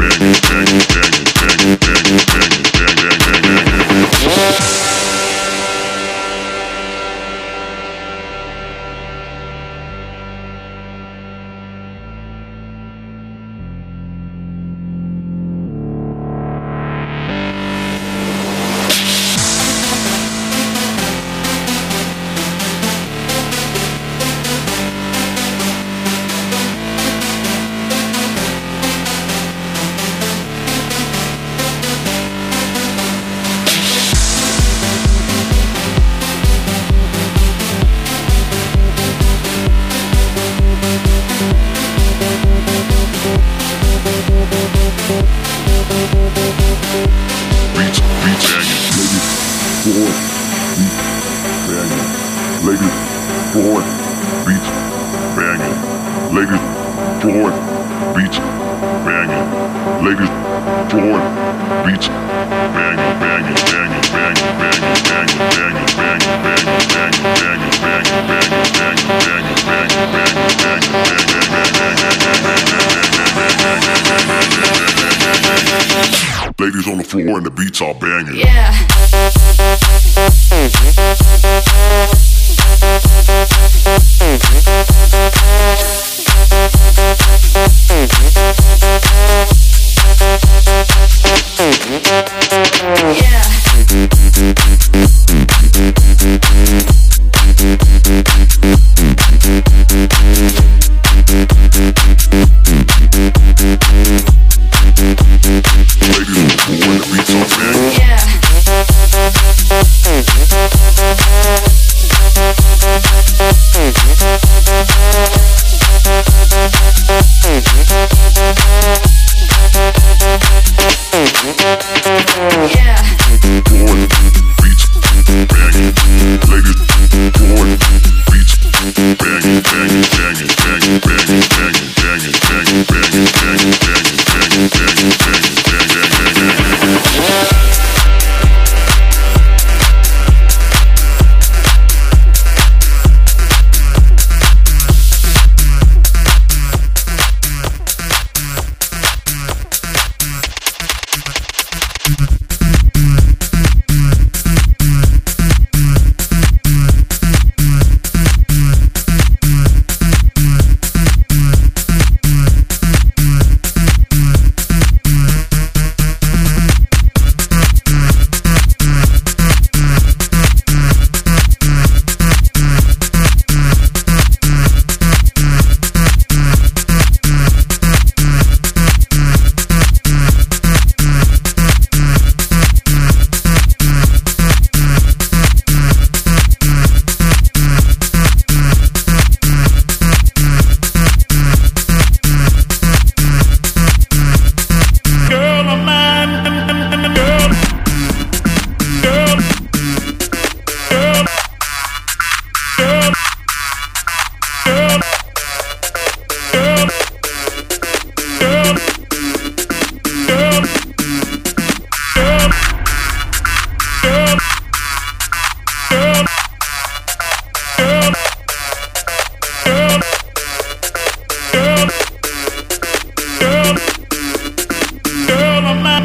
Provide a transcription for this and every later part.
bang, bang, bang, bang, bang, bang.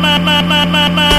ma ma ma ma ma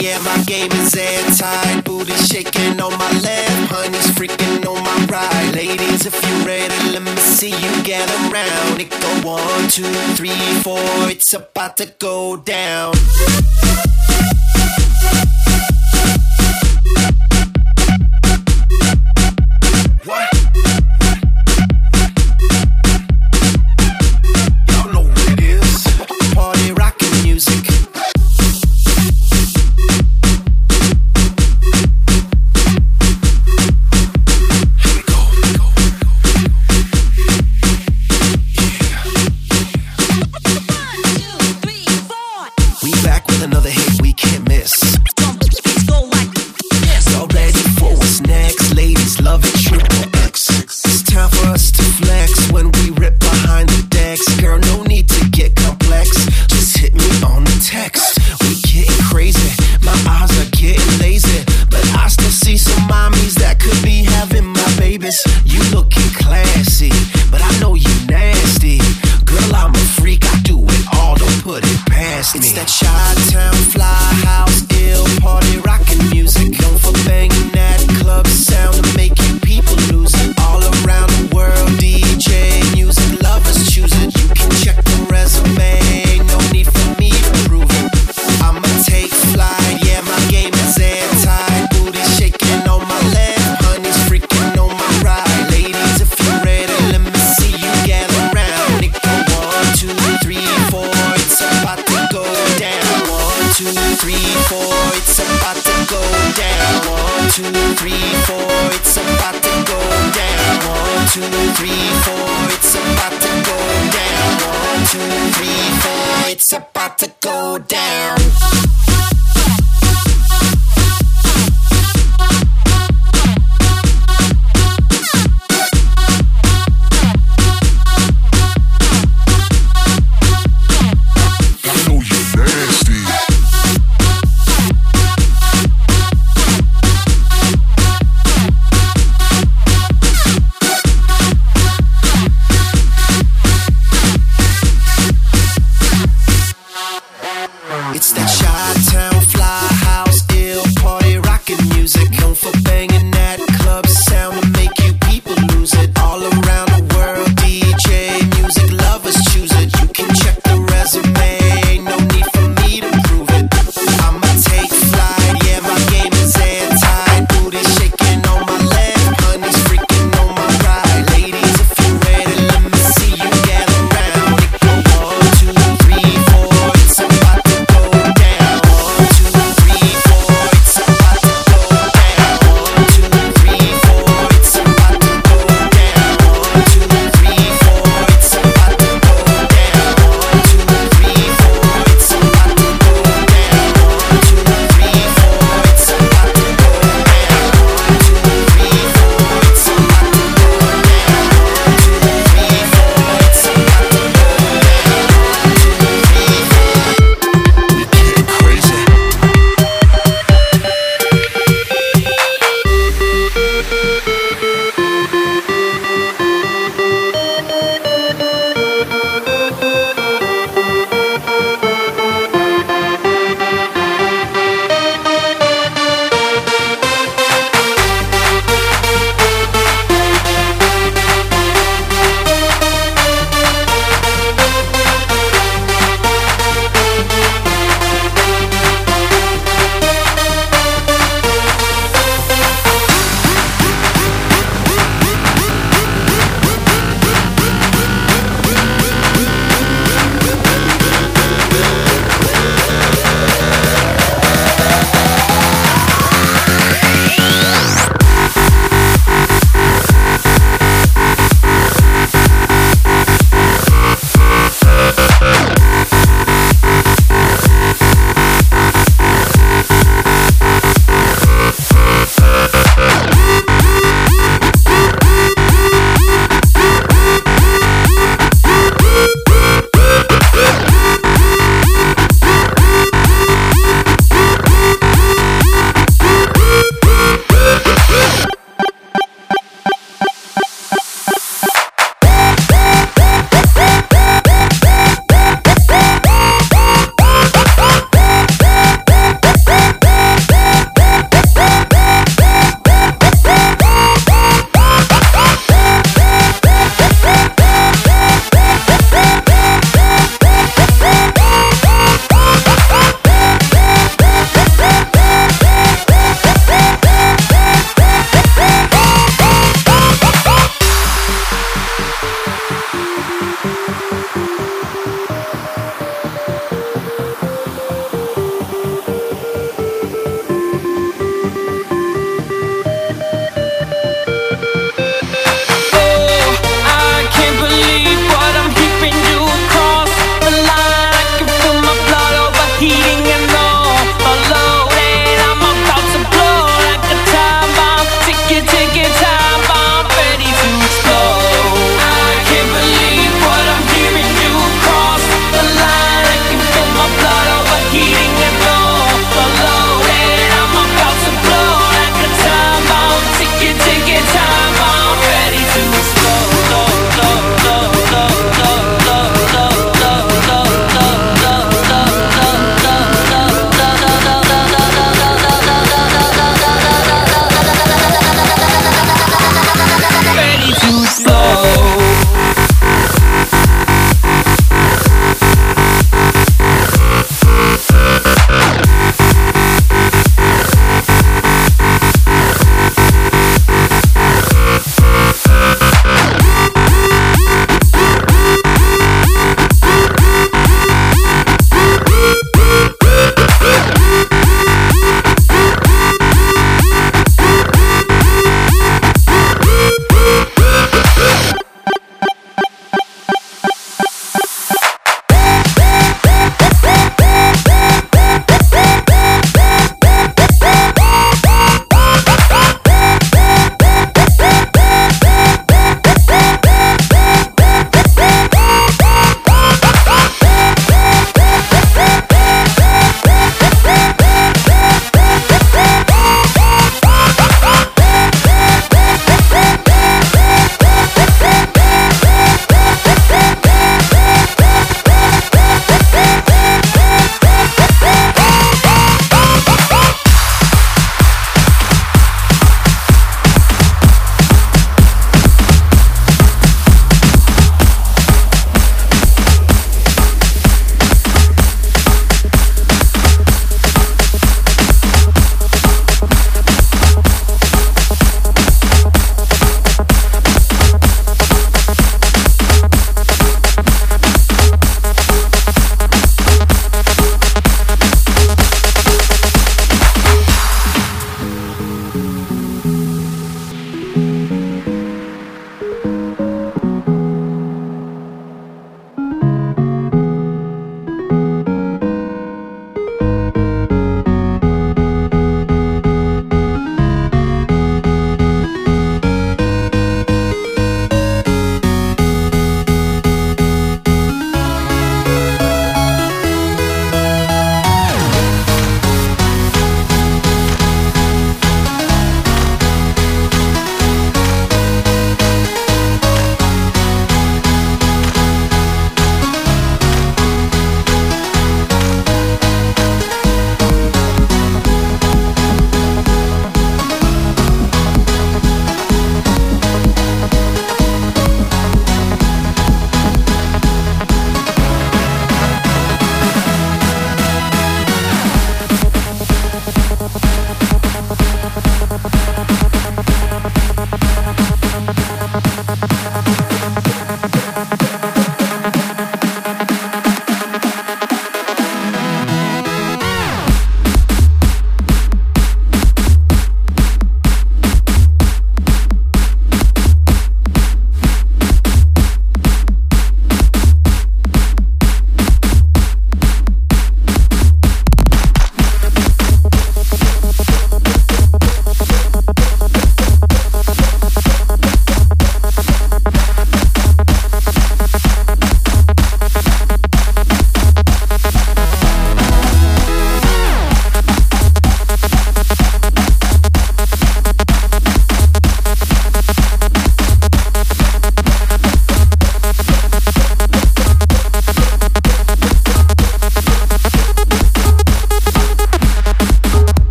yeah, my game is airtight. Booty shaking on my left, honey's freaking on my right. Ladies, if you ready, let me see you get around. It go one, two, three, four, it's about to go down. four, it's about to go down. One, two, three, four, it's about to go down. One, two, three, four, it's about to go down.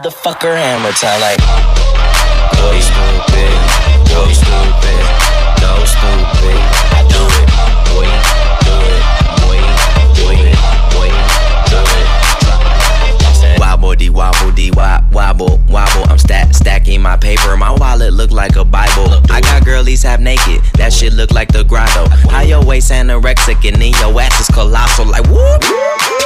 Motherfucker hammer time like. Boy, stupid. Boy, stupid. No stupid. I do it. Boy, do it. Boy, do it. Boy, do it. Wobble dee wobble dee wop wobble wobble. I'm stack stacking my paper. My wallet look like a Bible. I got girlies half naked. That shit look like the grotto. How your waist anorexic and then your ass is colossal. Like whoop.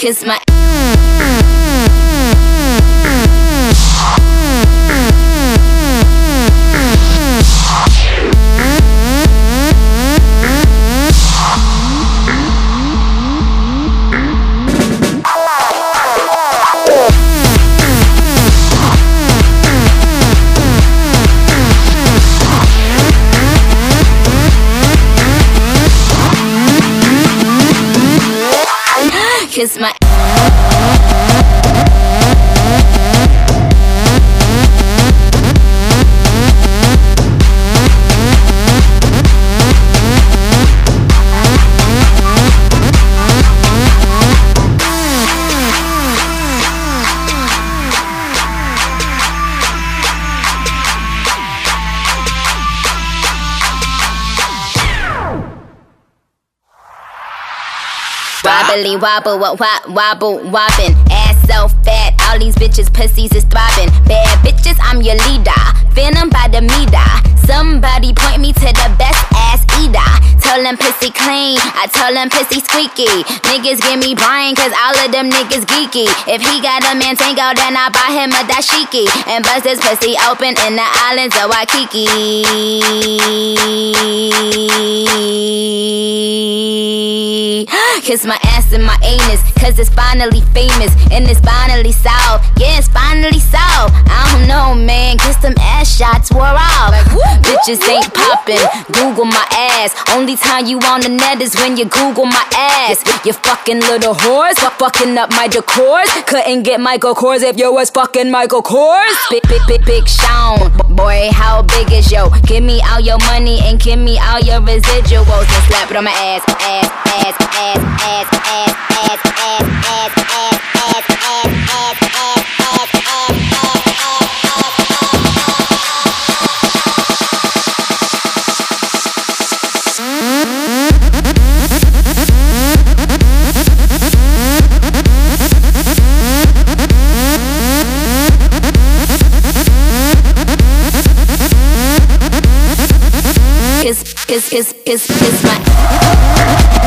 Kiss my Wobbly wobble, what wop, wobble, wobbin'. Ass so fat, all these bitches pussies is throbbing. Bad bitches, I'm your leader. Venom by the meter. Somebody point me to the best ass eater. Tell them pussy clean, I tell them pussy squeaky. Niggas give me Brian, cause all of them niggas geeky. If he got a man tango, then I buy him a dashiki. And bust his pussy open in the islands of Waikiki. Kiss my ass and my anus, cause it's finally famous. And it's finally solved. Yeah, it's finally solved. I don't know, man. Kiss them ass shots wore off. bitches ain't popping. Google my ass. Only time you on the net is when you Google my ass. You fucking little whores, fucking up my decors. Couldn't get Michael Kors if you was fucking Michael Kors. Big, big, big, big Sean. Boy, how big is yo? Give me all your money and give me all your residuals and slap it on my ass, ass, ass, ass, ass, ass, ass, ass, ass, ass, ass, ass, ass. kiss, kiss, is is is my